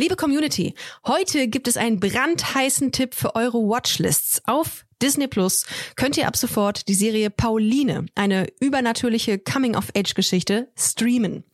Liebe Community, heute gibt es einen brandheißen Tipp für eure Watchlists. Auf Disney Plus könnt ihr ab sofort die Serie Pauline, eine übernatürliche Coming-of-Age-Geschichte, streamen.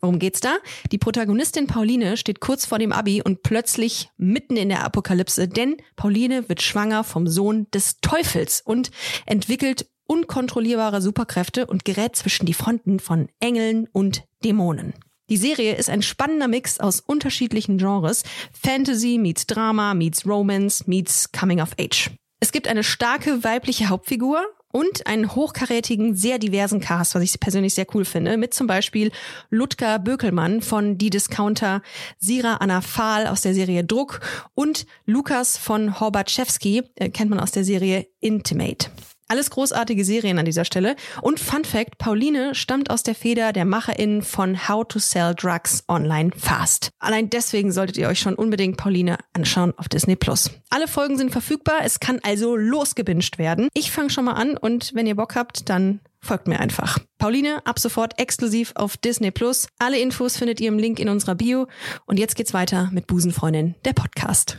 Worum geht's da? Die Protagonistin Pauline steht kurz vor dem Abi und plötzlich mitten in der Apokalypse, denn Pauline wird schwanger vom Sohn des Teufels und entwickelt unkontrollierbare Superkräfte und gerät zwischen die Fronten von Engeln und Dämonen. Die Serie ist ein spannender Mix aus unterschiedlichen Genres. Fantasy meets Drama, meets Romance, meets Coming of Age. Es gibt eine starke weibliche Hauptfigur und einen hochkarätigen, sehr diversen Cast, was ich persönlich sehr cool finde, mit zum Beispiel Ludger Bökelmann von Die Discounter, Sira Anna Fahl aus der Serie Druck und Lukas von Horbatschewski, äh, kennt man aus der Serie Intimate. Alles großartige Serien an dieser Stelle. Und Fun Fact, Pauline stammt aus der Feder der MacherInnen von How to Sell Drugs Online Fast. Allein deswegen solltet ihr euch schon unbedingt Pauline anschauen auf Disney Plus. Alle Folgen sind verfügbar, es kann also losgebinged werden. Ich fange schon mal an und wenn ihr Bock habt, dann folgt mir einfach. Pauline, ab sofort exklusiv auf Disney Plus. Alle Infos findet ihr im Link in unserer Bio. Und jetzt geht's weiter mit Busenfreundin, der Podcast.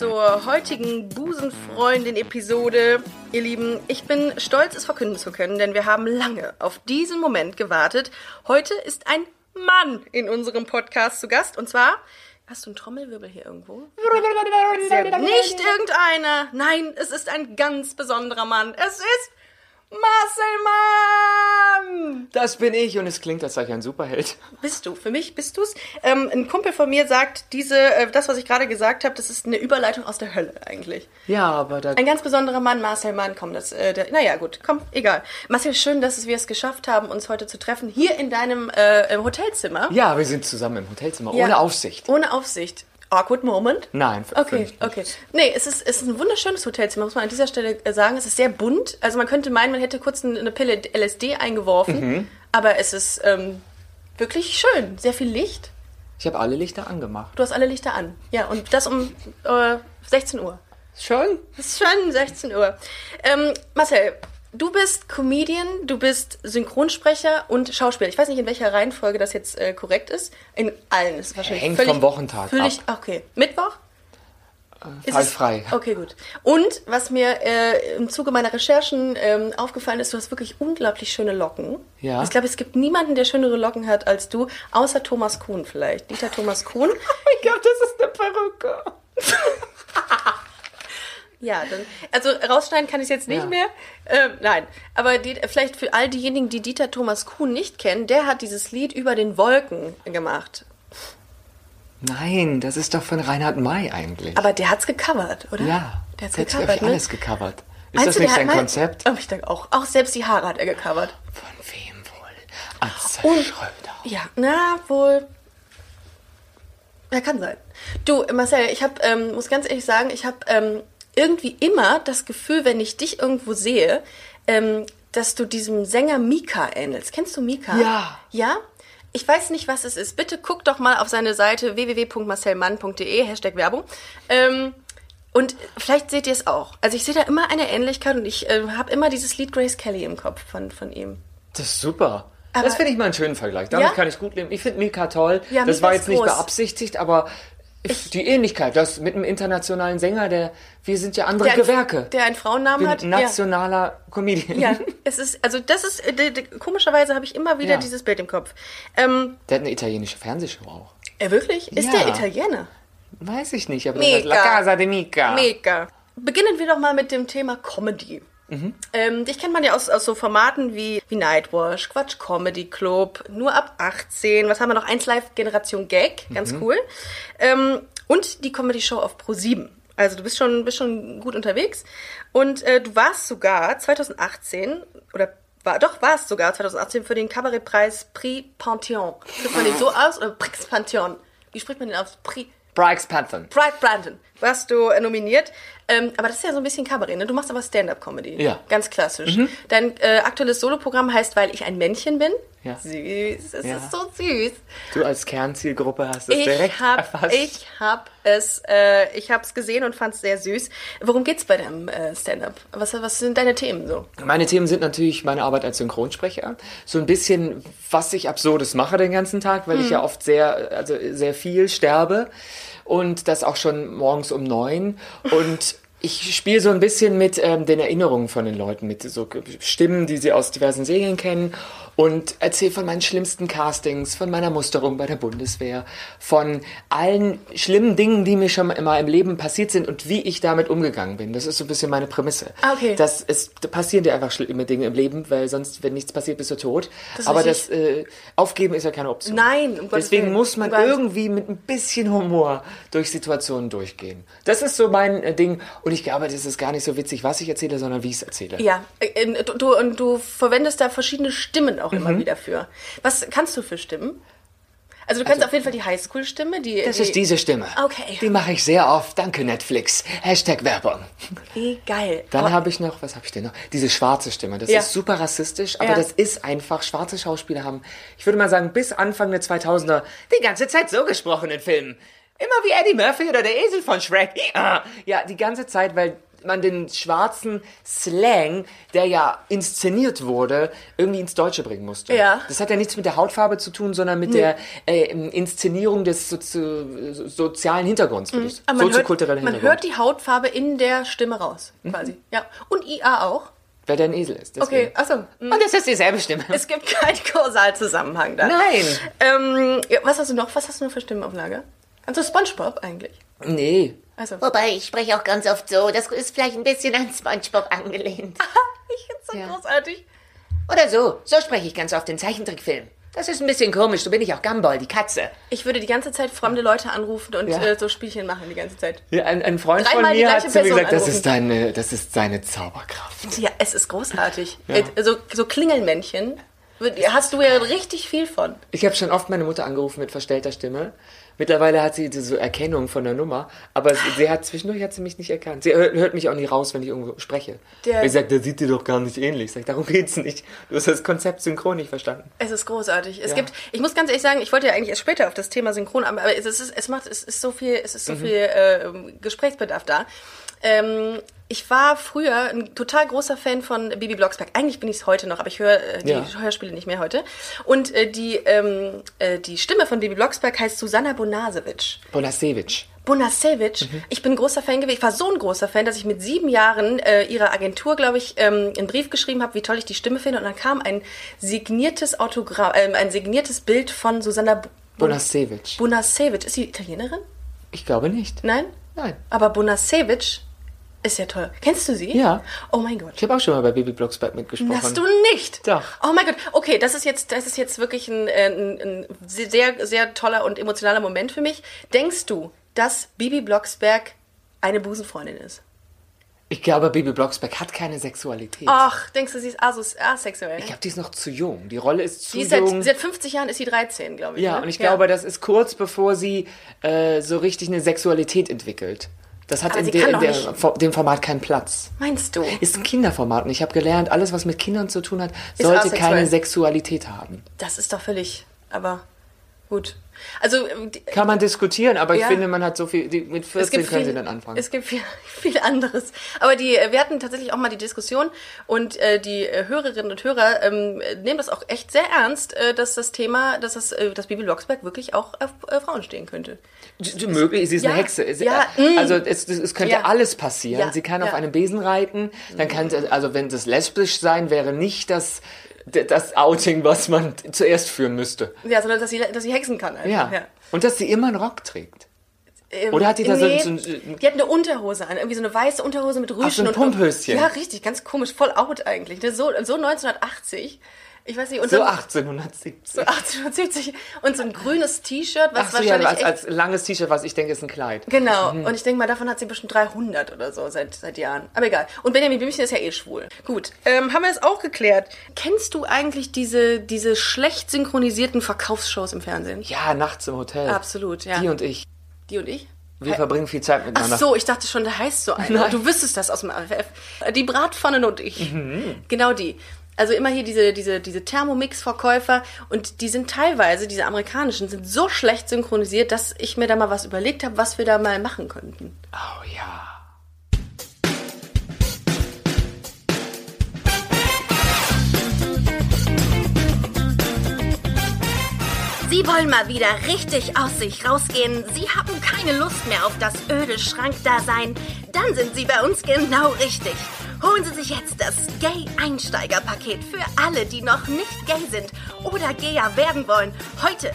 zur heutigen Busenfreundin-Episode. Ihr Lieben, ich bin stolz, es verkünden zu können, denn wir haben lange auf diesen Moment gewartet. Heute ist ein Mann in unserem Podcast zu Gast und zwar Hast du einen Trommelwirbel hier irgendwo? Nicht irgendeiner. Nein, es ist ein ganz besonderer Mann. Es ist Marcelmann! Das bin ich und es klingt, als sei ich ein Superheld. Bist du. Für mich bist du's. Ähm, ein Kumpel von mir sagt, diese, äh, das, was ich gerade gesagt habe, das ist eine Überleitung aus der Hölle eigentlich. Ja, aber da. Ein ganz besonderer Mann, Marcel Mann, komm, das, äh, der, naja, gut, komm, egal. Marcel, schön, dass wir es geschafft haben, uns heute zu treffen, hier in deinem äh, im Hotelzimmer. Ja, wir sind zusammen im Hotelzimmer, Ja. ohne Aufsicht. Ohne Aufsicht. Awkward Moment. Nein, Okay, okay. Nee, es ist, es ist ein wunderschönes Hotelzimmer, muss man an dieser Stelle äh, sagen. Es ist sehr bunt. Also man könnte meinen, man hätte kurz ein- eine Pille LSD eingeworfen. Mhm. Aber es ist ähm, wirklich schön. Sehr viel Licht. Ich habe alle Lichter angemacht. Du hast alle Lichter an. Ja, und das um äh, 16 Uhr. Schon? Das ist schon 16 Uhr. Ähm, Marcel, du bist Comedian, du bist Synchronsprecher und Schauspieler. Ich weiß nicht, in welcher Reihenfolge das jetzt äh, korrekt ist. In allen ist es wahrscheinlich Hängt völlig, vom Wochentag völlig, Okay. Mittwoch? Ist Fall es- frei. Okay, gut. Und was mir äh, im Zuge meiner Recherchen ähm, aufgefallen ist, du hast wirklich unglaublich schöne Locken. Ja. Ich glaube, es gibt niemanden, der schönere Locken hat als du, außer Thomas Kuhn vielleicht. Dieter Thomas Kuhn. Ich glaube, das ist eine Perücke. Ja, dann, also rausschneiden kann ich jetzt nicht Ja. mehr. Ähm, nein, aber die, vielleicht für all diejenigen, die Dieter Thomas Kuhn nicht kennen, der hat dieses Lied über den Wolken gemacht. Nein, das ist doch von Reinhard May eigentlich. Aber der hat's gecovert, oder? ja, der hat's jetzt habe gecovert, ich ne? alles gecovert. Ist Meinst das nicht der sein hat mal- Konzept? Oh, ich denke auch. Auch selbst die Haare hat er gecovert. Von wem wohl? Atze Und- Schröder. Ja, na wohl. Ja, kann sein. Du, Marcel, ich hab, ähm, muss ganz ehrlich sagen, ich habe ähm, irgendwie immer das Gefühl, wenn ich dich irgendwo sehe, ähm, dass du diesem Sänger Mika ähnelst. Kennst du Mika? Ja. Ja? Ich weiß nicht, was es ist. Bitte guck doch mal auf seine Seite www.marcelmann.de, Hashtag Werbung. Ähm, und vielleicht seht ihr es auch. Also ich sehe da immer eine Ähnlichkeit und ich äh, habe immer dieses Lied Grace Kelly im Kopf von, von ihm. Das ist super. Aber- das finde ich mal einen schönen Vergleich. Damit Ja? kann ich gut leben. Ich finde Mika toll. Ja, das Mika war jetzt nicht groß. beabsichtigt, aber die Ähnlichkeit, das mit einem internationalen Sänger, der wir sind ja andere Der ein- Gewerke. der einen Frauennamen hat. Ja. nationaler Comedian. Ja, es ist, also das ist, äh, d- d- komischerweise habe ich immer wieder Ja. dieses Bild im Kopf. Ähm, Der hat eine italienische Fernsehshow auch. äh, wirklich? Ist Ja. der Italiener? Weiß ich nicht, aber Mega. das heißt La Casa de Mica. Mega. Beginnen wir doch mal mit dem Thema Comedy. Mhm. Ähm, dich kennt man ja aus, aus so Formaten wie, wie Nightwash, Quatsch Comedy Club, nur ab 18, was haben wir noch? 1 Live Generation Gag, ganz Mhm. cool. Ähm, und die Comedy Show auf Pro 7. Also du bist schon, bist schon gut unterwegs. Und äh, du warst sogar 2018, oder war, doch warst sogar 2018 für den Kabarettpreis Prix Pantheon. Spricht man den so aus? Oder Prix Pantheon? Wie spricht man den aus? Prix Bryce Panthon. Pride Brandon warst du äh, nominiert. Ähm, aber das ist ja so ein bisschen Kabarett, ne? Du machst aber Stand-Up-Comedy. Ja. Mhm. Ganz klassisch. Dein äh, aktuelles Soloprogramm heißt, weil ich ein Männchen bin. Ja. Süß, es Ja. ist so süß. Du als Kernzielgruppe hast es Ich direkt hab, erfasst. ich hab es, äh, ich hab's gesehen und fand's sehr süß. Worum geht's bei deinem äh, Stand-Up? Was, was sind deine Themen so? Meine Themen sind natürlich meine Arbeit als Synchronsprecher. So ein bisschen, was ich Absurdes mache den ganzen Tag, weil Hm. ich ja oft sehr, also sehr viel sterbe. Und das auch schon morgens um neun. Und ich spiele so ein bisschen mit ähm, den Erinnerungen von den Leuten, mit so Stimmen, die sie aus diversen Serien kennen. Und erzähle von meinen schlimmsten Castings, von meiner Musterung bei der Bundeswehr, von allen schlimmen Dingen, die mir schon immer im Leben passiert sind und wie ich damit umgegangen bin. Das ist so ein bisschen meine Prämisse. Ah, okay. Das es da passieren dir einfach schlimme Dinge im Leben, weil sonst, wenn nichts passiert, bist du tot. Das ist Aber das äh, Aufgeben ist ja keine Option. Nein, um Deswegen Willen. muss man Um irgendwie mit ein bisschen Humor durch Situationen durchgehen. Das ist so mein äh, Ding. Und ich glaube, das ist gar nicht so witzig, was ich erzähle, sondern wie ich es erzähle. Ja, äh, du, du, und du verwendest da verschiedene Stimmen auch Mhm. immer wieder für. Was kannst du für Stimmen? Also du kannst auf jeden Fall die Highschool-Stimme, die... Das die, ist diese Stimme. Okay. Die mache ich sehr oft. Danke, Netflix. Hashtag Werbung. Wie geil. Dann habe ich noch, was habe ich denn noch? Diese schwarze Stimme. Das Ja. ist super rassistisch, aber Ja. das ist einfach, schwarze Schauspieler haben, ich würde mal sagen, bis Anfang der 2000er die ganze Zeit so gesprochen in Filmen. Immer wie Eddie Murphy oder der Esel von Shrek. Ja, ja die ganze Zeit, weil man den schwarzen Slang, der ja inszeniert wurde, irgendwie ins Deutsche bringen musste. Ja. Das hat ja nichts mit der Hautfarbe zu tun, sondern mit der äh, Inszenierung des sozi sozialen Hintergrunds, würde ich Aber man, hört, soziokulturellen man Hintergrund. hört die Hautfarbe in der Stimme raus, quasi. Ja. Und IA auch. Wer der ein Esel ist. Okay, deswegen. achso. Und das ist dieselbe Stimme. Es gibt keinen Kausalzusammenhang da. Nein. Ähm, was hast du noch? Was hast du noch für Stimmen Lager? Also Spongebob eigentlich. Nee. Also. Wobei, ich spreche auch ganz oft so. Das ist vielleicht ein bisschen an Spongebob angelehnt. Ich find's so Ja. großartig. Oder so. So spreche ich ganz oft in Zeichentrickfilmen. Das ist ein bisschen komisch. So bin ich auch Gumball, die Katze. Ich würde die ganze Zeit fremde Leute anrufen und Ja. äh, so Spielchen machen die ganze Zeit. Ja, ein, ein Freund Dreimal von mir hat zu mir gesagt, das ist, deine, das ist seine Zauberkraft. Ja, es ist großartig. Äh, So, so Klingelmännchen hast du ja richtig viel von. Ich habe schon oft meine Mutter angerufen mit verstellter Stimme. Mittlerweile hat sie so Erkennung von der Nummer, aber sie, hat zwischendurch hat sie mich nicht erkannt. Sie hört, mich auch nie raus, wenn ich irgendwo spreche. Der- ich sage, der sieht dir doch gar nicht ähnlich. Sag, darum geht's nicht. Du hast das Konzept synchron nicht verstanden. Es ist großartig. Es Ja. gibt, ich muss ganz ehrlich sagen, ich wollte ja eigentlich erst später auf das Thema Synchron, aber aber es ist, es macht, es ist so viel, es ist Mhm. so viel äh, Gesprächsbedarf da. Ähm, ich war früher ein total großer Fan von Bibi Blocksberg. Eigentlich bin ich es heute noch, aber ich höre äh, die Ja. Hörspiele nicht mehr heute. Und äh, die, ähm, äh, die Stimme von Bibi Blocksberg heißt Susanna Bonasewitsch. Bonasewitsch. Bonasewicz. Ich bin ein großer Fan gewesen. Ich war so ein großer Fan, dass ich mit sieben Jahren äh, ihrer Agentur, glaube ich, ähm, einen Brief geschrieben habe, wie toll ich die Stimme finde. Und dann kam ein signiertes Autogramm, ähm, ein signiertes Bild von Susanna B Bonasewicz. Bonasewicz. Ist sie Italienerin? Ich glaube nicht. Nein? Nein. Aber Bonasewicz ist ja toll. Kennst du sie? Ja. Oh mein Gott. Ich habe auch schon mal bei Baby Blocksberg mitgesprochen. Hast du nicht? Doch. Oh mein Gott. Okay, das ist jetzt, das ist jetzt wirklich ein, äh, ein, ein sehr, sehr toller und emotionaler Moment für mich. Denkst du, dass Bibi Blocksberg eine Busenfreundin ist? Ich glaube, Baby Blocksberg hat keine Sexualität. Ach, denkst du, sie ist asos asexuell? Ich glaube, die ist noch zu jung. Die Rolle ist zu die ist seit, jung. seit 50 Jahren ist sie 13, glaube ich. ja, ne? und ich glaube, das ist kurz bevor sie äh, so richtig eine Sexualität entwickelt. Das hat Aber in, kann in der, dem Format keinen Platz. Meinst du? Ist ein Kinderformat und ich habe gelernt, alles, was mit Kindern zu tun hat, sollte asexuell. keine Sexualität haben. Das ist doch völlig, aber gut. Also, die- Kann man diskutieren, aber ich Ja. finde, man hat so viel, die, mit 14 können sie dann anfangen. Es gibt viel, viel anderes. Aber die, äh, wir hatten tatsächlich auch mal die Diskussion und äh, die äh, Hörerinnen und Hörer ähm, nehmen das auch echt sehr ernst, äh, dass das Thema, dass das, äh, dass Bibi Blocksberg wirklich auch auf äh, Frauen stehen könnte. Möglich, sie ist Ja, eine Hexe. Es- ja, äh, mm. also es, es, könnte Ja. alles passieren. Sie kann auf einem Besen reiten. Dann kann sie- also wenn das lesbisch sein wäre, nicht das das Outing, was man zuerst führen müsste. Ja, sondern dass sie, dass sie hexen kann. Einfach. Ja. Und dass sie immer einen Rock trägt. Ähm, Oder hat die da so- nee, so ein- Die hat eine Unterhose an, irgendwie so eine weiße Unterhose mit Rüschen so ein und Pumphöschen. Ja, richtig, ganz komisch, voll out eigentlich. ne? So, so 1980. Ich weiß nicht, und So so, 1870. so 1870 und so ein grünes T-Shirt, was Ach so, ja, wahrscheinlich als, echt als langes T-Shirt, was ich denke, ist ein Kleid. Genau, und ich denke mal, davon hat sie bestimmt 300 oder so seit, seit Jahren. Aber egal. Und Benjamin Blümchen ist ja eh schwul. Gut, ähm, haben wir das auch geklärt. Kennst du eigentlich diese, diese schlecht synchronisierten Verkaufsshows im Fernsehen? Ja, nachts im Hotel. Absolut, ja. Die und ich. Die und ich? Wir verbringen viel Zeit Ach miteinander. so, ich dachte schon, der heißt so einer. Du wüsstest das aus dem AFF. Die Bratpfannen und ich. Genau die. Also immer hier diese, diese, diese Thermomix-Verkäufer und die sind teilweise, diese amerikanischen, sind so schlecht synchronisiert, dass ich mir da mal was überlegt habe, was wir da mal machen könnten. Oh ja. Sie wollen mal wieder richtig aus sich rausgehen. Sie haben keine Lust mehr auf das öde Schrankdasein. Dann sind Sie bei uns genau richtig. Holen Sie sich jetzt das Gay-Einsteiger-Paket für alle, die noch nicht gay sind oder gayer werden wollen. Heute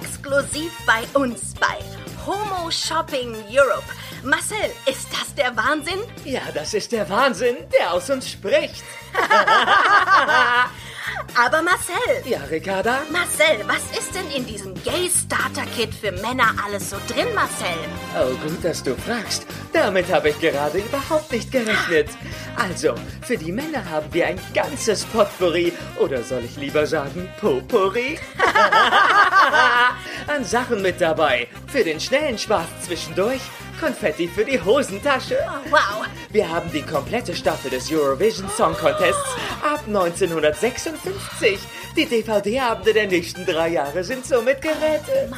exklusiv bei uns bei Homo Shopping Europe. Marcel, ist das der Wahnsinn? Ja, das ist der Wahnsinn, der aus uns spricht. Aber Marcel, Ja, Ricarda? Marcel, was ist denn in diesem Gay Starter Kit für Männer alles so drin, Marcel? Oh, gut, dass du fragst. Damit habe ich gerade überhaupt nicht gerechnet. Also, für die Männer haben wir ein ganzes Potpourri, oder soll ich lieber sagen Potpourri? An Sachen mit dabei. Für den schnellen Spaß zwischendurch, Konfetti für die Hosentasche. Oh, wow. Wir haben die komplette Staffel des Eurovision Song Contests ab 1956. Die DVD-Abende der nächsten drei Jahre sind somit gerettet.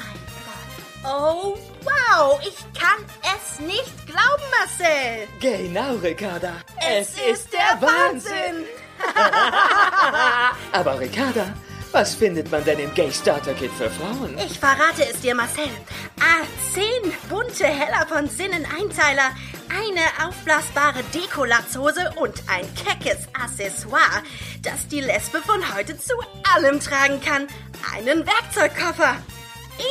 Oh, wow. Ich kann es nicht glauben, Marcel. Genau, Ricarda. Es ist der Wahnsinn. Aber Ricarda, was findet man denn im Gay Starter Kit für Frauen? Ich verrate es dir, Marcel. Ah, zehn bunte Heller von Sinnen Einteiler, eine aufblasbare Dekolatzhose und ein keckes Accessoire, das die Lesbe von heute zu allem tragen kann. Einen Werkzeugkoffer.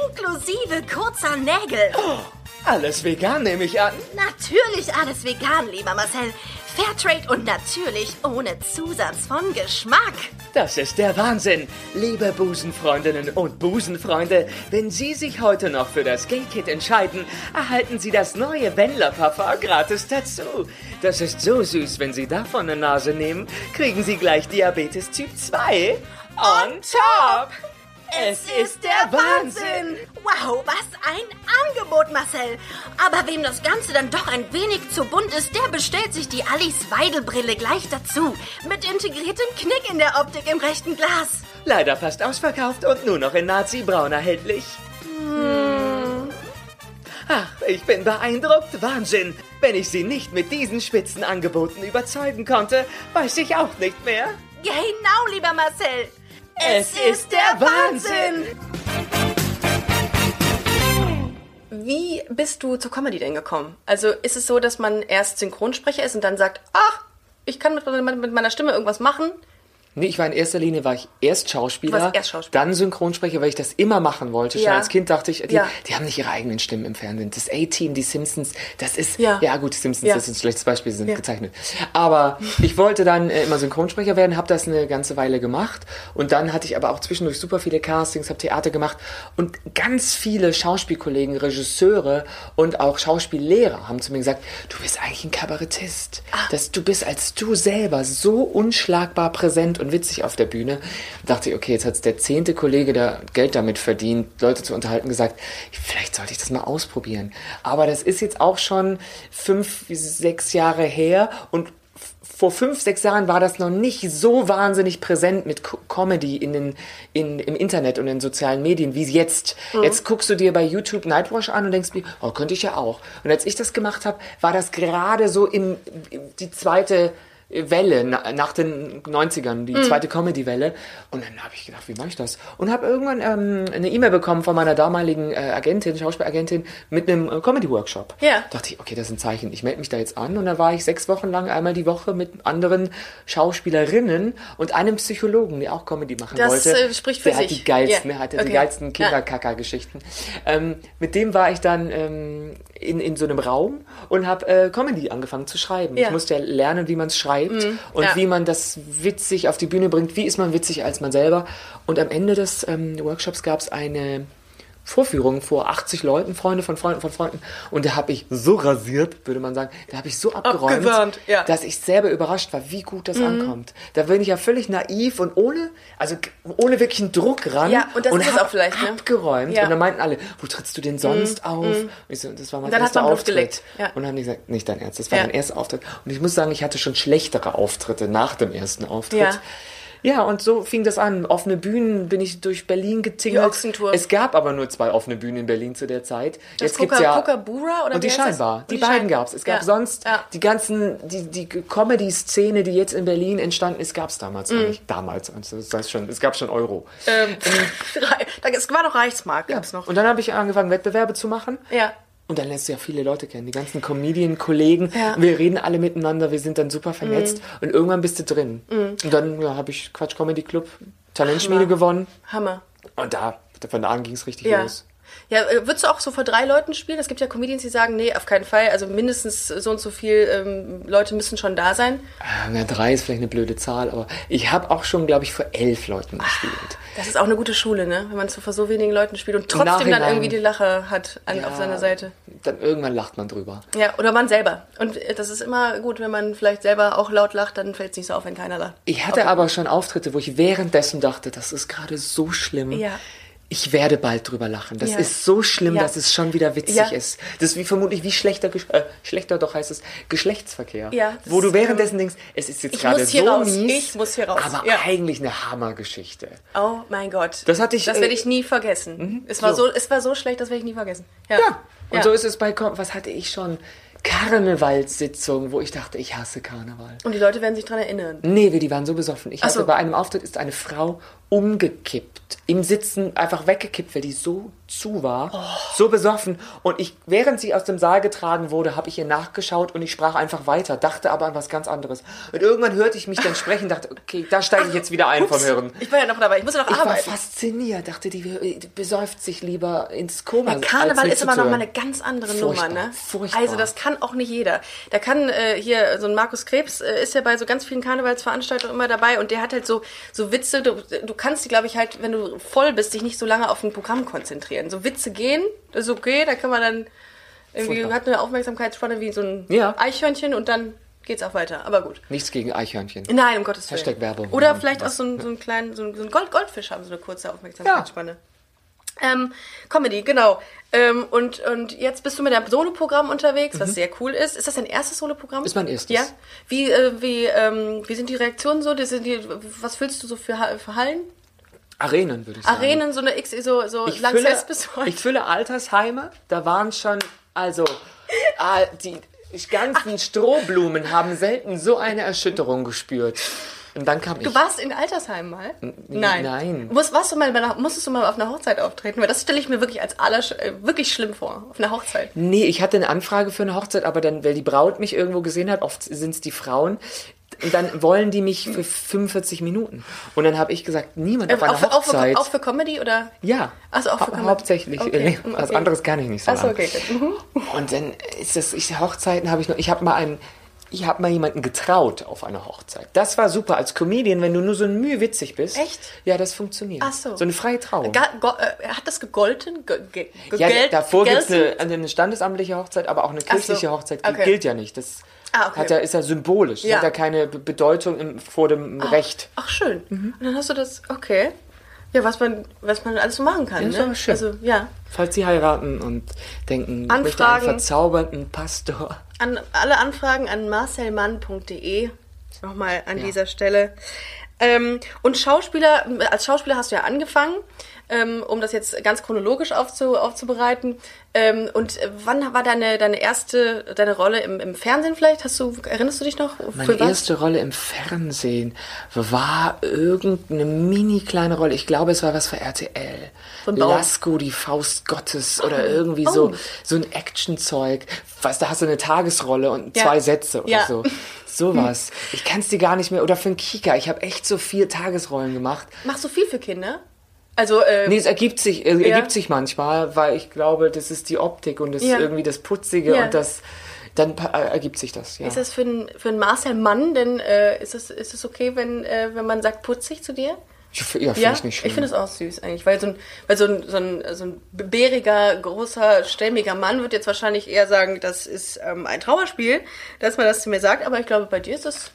Inklusive kurzer Nägel. Alles vegan, nehme ich an. Natürlich alles vegan, lieber Marcel. Fairtrade und natürlich ohne Zusatz von Geschmack. Das ist der Wahnsinn. Liebe Busenfreundinnen und Busenfreunde, wenn Sie sich heute noch für das Gay Kit entscheiden, erhalten Sie das neue Wendler Parfum gratis dazu. Das ist so süß, wenn Sie davon eine Nase nehmen, kriegen Sie gleich Diabetes Typ 2 on top. Es ist der Wahnsinn. Wow, was ein Angebot, Marcel. Aber wem das Ganze dann doch ein wenig zu bunt ist, der bestellt sich die Alice Weidel Brille gleich dazu. Mit integriertem Knick in der Optik im rechten Glas. Leider fast ausverkauft und nur noch in Nazi-Braun erhältlich. Ach, ich bin beeindruckt. Wahnsinn. Wenn ich Sie nicht mit diesen Spitzenangeboten überzeugen konnte, weiß ich auch nicht mehr. Genau, lieber Marcel. Es ist der Wahnsinn. Wie bist du zur Comedy denn gekommen? Also ist es so, dass man erst Synchronsprecher ist und dann sagt, ach, ich kann mit, mit meiner Stimme irgendwas machen? Nee, ich war in erster Linie war ich erst Schauspieler, erst Schauspieler. dann Synchronsprecher, weil ich das immer machen wollte. Schon Ja. als Kind dachte ich, die, Ja. die haben nicht ihre eigenen Stimmen im Fernsehen. Das A-Team, die Simpsons, das ist, ja, Ja. gut, die Simpsons, das ist ein schlechtes Beispiel, sie sind gezeichnet. Aber ich wollte dann äh, immer Synchronsprecher werden, habe das eine ganze Weile gemacht und dann hatte ich aber auch zwischendurch super viele Castings, habe Theater gemacht und ganz viele Schauspielkollegen, Regisseure und auch Schauspiellehrer haben zu mir gesagt, du bist eigentlich ein Kabarettist. Ah. Dass du bist als du selber so unschlagbar präsent und witzig auf der Bühne. Dachte ich, okay, jetzt hat der zehnte Kollege, der Geld damit verdient, Leute zu unterhalten, gesagt, vielleicht sollte ich das mal ausprobieren. Aber das ist jetzt auch schon fünf, sechs Jahre her und vor fünf, sechs Jahren war das noch nicht so wahnsinnig präsent mit Co Comedy in den, in, im Internet und in sozialen Medien wie jetzt. Jetzt guckst du dir bei YouTube Nightwash an und denkst mir, oh, könnte ich ja auch. Und als ich das gemacht habe, war das gerade so im, die zweite Welle na, nach den 90ern, die zweite Comedy-Welle. Und dann habe ich gedacht, wie mache ich das? Und habe irgendwann ähm, eine E-Mail bekommen von meiner damaligen äh, Agentin, Schauspielagentin, mit einem äh, Comedy-Workshop. Ja. Dachte ich, okay, das ist ein Zeichen. Ich melde mich da jetzt an. Und dann war ich sechs Wochen lang einmal die Woche mit anderen Schauspielerinnen und einem Psychologen, der auch Comedy machen Das, wollte. äh, spricht für der hat sich. die geilsten, Ja. hatte Okay. die geilsten. Kinderkacker-Geschichten. Ähm, mit dem war ich dann ähm, in, in so einem Raum und habe äh, Comedy angefangen zu schreiben. Ja. Ich musste ja lernen, wie man es schreibt und ja. wie man das witzig auf die Bühne bringt. Wie ist man witzig als man selber? Und am Ende des ähm, Workshops gab es eine Vorführung vor 80 Leuten, Freunde von Freunden von Freunden. Und da habe ich so rasiert, würde man sagen, da habe ich so abgeräumt, ja. dass ich selber überrascht war, wie gut das ankommt. Da bin ich ja völlig naiv und ohne, also ohne wirklichen Druck ran. Ja, und das ist es hab auch vielleicht, ne? abgeräumt. Ja. Und dann meinten alle, wo trittst du denn sonst auf? Und ich so, das war mein dann erster Auftritt. ja. Und dann haben die gesagt, nicht dein Ernst, das war Ja. dein erster Auftritt. Und ich muss sagen, ich hatte schon schlechtere Auftritte nach dem ersten Auftritt. Ja. Ja, und so fing das an. Offene Bühnen bin ich durch Berlin getingelt. Die Ochsentour. Es gab aber nur zwei offene Bühnen in Berlin zu der Zeit. Das Jetzt gibt's Coca- ja Kookaburra oder und die? Scheinbar. Die, die beiden Schein- gab's. Es gab Ja. sonst Ja. die ganzen die die Comedy-Szene, die jetzt in Berlin entstanden ist, gab's damals Mhm. nicht. Damals, also das heißt schon, es gab schon Euro. Ähm, es war noch Reichsmark, gab's noch. Und dann habe ich angefangen Wettbewerbe zu machen. Ja. Und dann lernst du ja viele Leute kennen, die ganzen Comedian-Kollegen. Ja. Wir reden alle miteinander, wir sind dann super vernetzt. Und irgendwann bist du drin. Und dann ja, habe ich Quatsch Comedy Club, Talentschmiede Hammer. gewonnen. Hammer. Und da, von da an ging es richtig Ja. los. Ja, äh, würdest du auch so vor drei Leuten spielen? Es gibt ja Comedians, die sagen, nee, auf keinen Fall. Also mindestens so und so viel ähm, Leute müssen schon da sein. Ah, Na, drei ist vielleicht eine blöde Zahl, aber ich habe auch schon, glaube ich, vor elf Leuten gespielt. Das ist auch eine gute Schule, ne? Wenn man so vor so wenigen Leuten spielt und trotzdem dann irgendwie die Lache hat an, auf Ja, seiner Seite. Dann irgendwann lacht man drüber. Ja, oder man selber. Und äh, das ist immer gut, wenn man vielleicht selber auch laut lacht, dann fällt es nicht so auf, wenn keiner lacht. Ich hatte aber schon Auftritte, wo ich währenddessen dachte, das ist gerade so schlimm. Ja. Ich werde bald drüber lachen. Das Ja. ist so schlimm, Ja. dass es schon wieder witzig Ja. ist. Das ist wie vermutlich wie schlechter, äh, schlechter doch heißt es, Geschlechtsverkehr. Ja, Wo du währenddessen denkst, es ist jetzt gerade so raus. mies. Ich muss hier raus. Aber eigentlich eine Hammergeschichte. Oh mein Gott. Das hatte ich, Das äh, werde ich nie vergessen. Es, war so. so. es war so schlecht, das werde ich nie vergessen. Ja. Ja. Und so ist es bei, Kom- was hatte ich schon? Karnevalssitzungen, wo ich dachte, ich hasse Karneval. Und die Leute werden sich dran erinnern. Nee, wir, die waren so besoffen. Ich Ach hatte so. bei einem Auftritt ist eine Frau umgekippt. Im Sitzen einfach weggekippt, weil die so zu war. Oh. So besoffen. Und ich, während sie aus dem Saal getragen wurde, habe ich ihr nachgeschaut und ich sprach einfach weiter, dachte aber an was ganz anderes. Und irgendwann hörte ich mich dann sprechen, dachte, okay, da steige ich jetzt wieder ein vom Hören. Ich war ja noch dabei. Ich muss ja noch Ich war arbeiten. fasziniert, dachte, die besäuft sich lieber ins Koma. Ja, Karneval ist aber noch mal eine ganz andere Furchtbar, Nummer, ne? furchtbar. Also das kann auch nicht jeder. Da kann äh, hier so ein Markus Krebs äh, ist ja bei so ganz vielen Karnevalsveranstaltungen immer dabei und der hat halt so so Witze. Du, du kannst die, glaube ich, halt, wenn du voll bist, dich nicht so lange auf ein Programm konzentrieren. So Witze gehen, das ist okay. Da kann man dann irgendwie Furchtbar. hat eine Aufmerksamkeitsspanne wie so ein Ja. Eichhörnchen und dann geht's auch weiter. Aber gut. Nichts gegen Eichhörnchen. Nein, um Gottes Willen. Hashtag Werbung. Oder Ja, vielleicht auch so ein, so einen kleinen, so ein, so ein Gold Goldfisch haben so eine kurze Aufmerksamkeitsspanne. Ähm, Comedy, genau. Ähm, und, und jetzt bist du mit deinem Soloprogramm unterwegs, was sehr cool ist. Ist das dein erstes Soloprogramm? Mhm. Ist mein erstes. Ja. Wie, äh, wie, ähm, wie sind die Reaktionen so? Die was füllst du so für, für Hallen? Arenen, würde ich sagen. Arenen, so eine X, so, so ich Lanxess fülle, bis heute. ich fülle Altersheime, da waren schon, also, ah, die ganzen Strohblumen haben selten so eine Erschütterung gespürt. Und dann kam ich. Du warst in Altersheim mal? Nein. nein. Muss, warst du mal einer, musstest du mal auf einer Hochzeit auftreten? Weil das stelle ich mir wirklich als aller, äh, wirklich schlimm vor. Auf einer Hochzeit. Nee, ich hatte eine Anfrage für eine Hochzeit, aber dann, weil die Braut mich irgendwo gesehen hat, oft sind es die Frauen, und dann wollen die mich für 45 Minuten. Und dann habe ich gesagt, niemand auf Äh, einer auch, für, auch, für, Hochzeit. auch für Comedy oder? ja, Ach so, auch für Comedy. hauptsächlich. Okay, Nee, okay. Was anderes kann ich nicht sagen. Achso, okay, gut. Mhm. Und dann ist das, ich, Hochzeiten habe ich noch, ich habe mal einen, ich habe mal jemanden getraut auf einer Hochzeit. Das war super als Comedian, wenn du nur so ein Mühe witzig bist. Echt? Ja, das funktioniert. Ach so. So eine freie Trauung. Ga, äh, hat das gegolten? Ge, ge, ja, gegelt- davor gibt es eine, eine standesamtliche Hochzeit, aber auch eine Ach so. kirchliche Hochzeit, Okay. gilt ja nicht. Das Ah, okay. hat ja, ist ja symbolisch. Das Ja. hat ja keine Be- Bedeutung im, vor dem Recht. Ach, schön. Mhm. Und dann hast du das, okay. Ja, was man, was man alles so machen kann, Ja, ist ne? schön. Also, ja. Falls Sie heiraten und denken, ich möchte einen Anfragen. verzaubernden Pastor. An alle Anfragen an marcelmann.de. Nochmal an Ja. dieser Stelle. Ähm, und Schauspieler, als Schauspieler hast du ja angefangen, ähm, um das jetzt ganz chronologisch aufzu, aufzubereiten. Ähm, und wann war deine, deine erste, deine Rolle im, im Fernsehen vielleicht? Hast du, erinnerst du dich noch? Meine erste Rolle im Fernsehen war irgendeine mini kleine Rolle. Ich glaube, es war was für RTL. So Bau- Lasko, die Faust Gottes oder irgendwie so, Oh. so ein Actionzeug. Was, da hast du eine Tagesrolle und Ja. zwei Sätze oder Ja. so. Sowas. Ich kann es dir gar nicht mehr. Oder für einen Kika. Ich habe echt so vier Tagesrollen gemacht. Machst du viel für Kinder? Also, äh, Nee, es ergibt sich, äh, ergibt sich manchmal, weil ich glaube, das ist die Optik und das Ja. irgendwie das Putzige Ja. und das, dann äh, ergibt sich das, ja. ist das für einen für Marcel Mann denn, äh, ist es ist es okay, wenn, äh, wenn man sagt putzig zu dir? Ja, finde Ja, ich nicht schlimm. ich finde es auch süß eigentlich, weil so ein, weil so ein, so ein, so ein bäriger, großer, stämmiger Mann wird jetzt wahrscheinlich eher sagen, das ist ähm, ein Trauerspiel, dass man das zu mir sagt, aber ich glaube, bei dir ist es,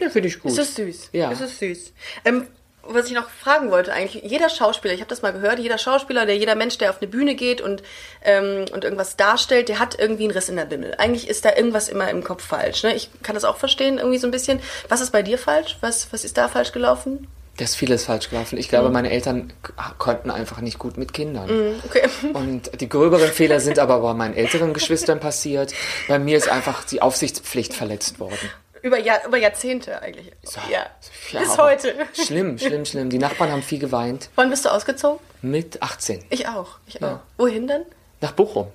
ja, finde ich gut. ist es süß. Ja. Ist es süß. Ähm, was ich noch fragen wollte, eigentlich, jeder Schauspieler, ich habe das mal gehört, jeder Schauspieler, der jeder Mensch, der auf eine Bühne geht und, ähm, und irgendwas darstellt, der hat irgendwie einen Riss in der Bimmel. Eigentlich ist da irgendwas immer im Kopf falsch. Ne? Ich kann das auch verstehen, irgendwie so ein bisschen. Was ist bei dir falsch? Was, was ist da falsch gelaufen? Da ist vieles falsch gelaufen. Ich glaube, meine Eltern konnten einfach nicht gut mit Kindern. Okay. Und die gröberen Fehler sind aber bei meinen älteren Geschwistern passiert. Bei mir ist einfach die Aufsichtspflicht verletzt worden. Über, Jahr, über Jahrzehnte eigentlich. Ja. Ja, Bis heute. Schlimm, schlimm, schlimm. Die Nachbarn haben viel geweint. Wann bist du ausgezogen? Mit 18. Ich auch. Ich auch. Wohin denn? Nach Bochum.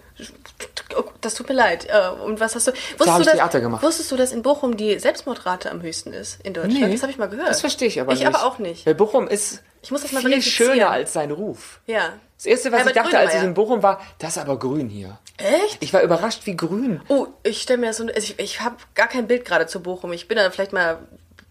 Oh, das tut mir leid. Äh, Und was hast du? Wusstest, hab du ich dass, Theater gemacht. wusstest du, dass in Bochum die Selbstmordrate am höchsten ist in Deutschland? Das habe ich mal gehört. Das verstehe ich aber ich nicht. aber auch nicht. Weil Bochum ist Ich muss das mal viel schöner als sein Ruf. Ja. Das Erste, was Herbert ich dachte, als ich in Bochum war, das ist aber grün hier. Echt? Ich war überrascht, wie grün. Oh, ich stelle mir so, also ich, ich habe gar kein Bild gerade zu Bochum. Ich bin da vielleicht mal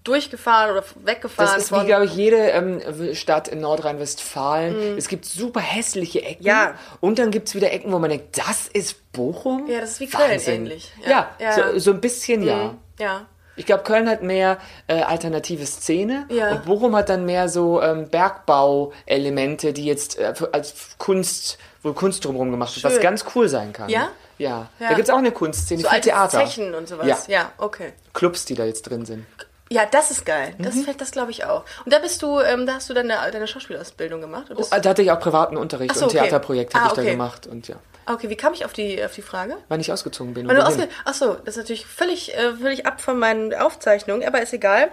durchgefahren oder weggefahren. Das ist wie, von- glaube ich, jede ähm, Stadt in Nordrhein-Westfalen. Es gibt super hässliche Ecken. Mhm. Ja. Und dann gibt es wieder Ecken, wo man denkt, das ist Bochum? Ja, das ist wie Köln Wahnsinn. ähnlich. Ja, Ja, ja. Mhm. So, so ein bisschen ja. ja. Ich glaube, Köln hat mehr äh, alternative Szene Ja. und Bochum hat dann mehr so ähm, Bergbauelemente, die jetzt äh, als Kunst, wo Kunst drumherum gemacht wird, was ganz cool sein kann. Ja? Ja. Ja. Da gibt es auch eine Kunstszene, So viel Theater. Zechen und sowas. Ja. ja, okay. Clubs, die da jetzt drin sind. Ja, das ist geil. Das, Mhm. fällt- das glaube ich auch. Und da bist du, ähm, da hast du deine, deine Schauspielausbildung gemacht? Oh, Da hatte ich auch privaten Unterricht so, und okay. Theaterprojekt habe Ah, ich da okay. gemacht und ja. okay, wie kam ich auf die, auf die Frage? Wann ich ausgezogen bin. Weil du ausge Ach so, das ist natürlich völlig, äh, völlig ab von meinen Aufzeichnungen, aber ist egal.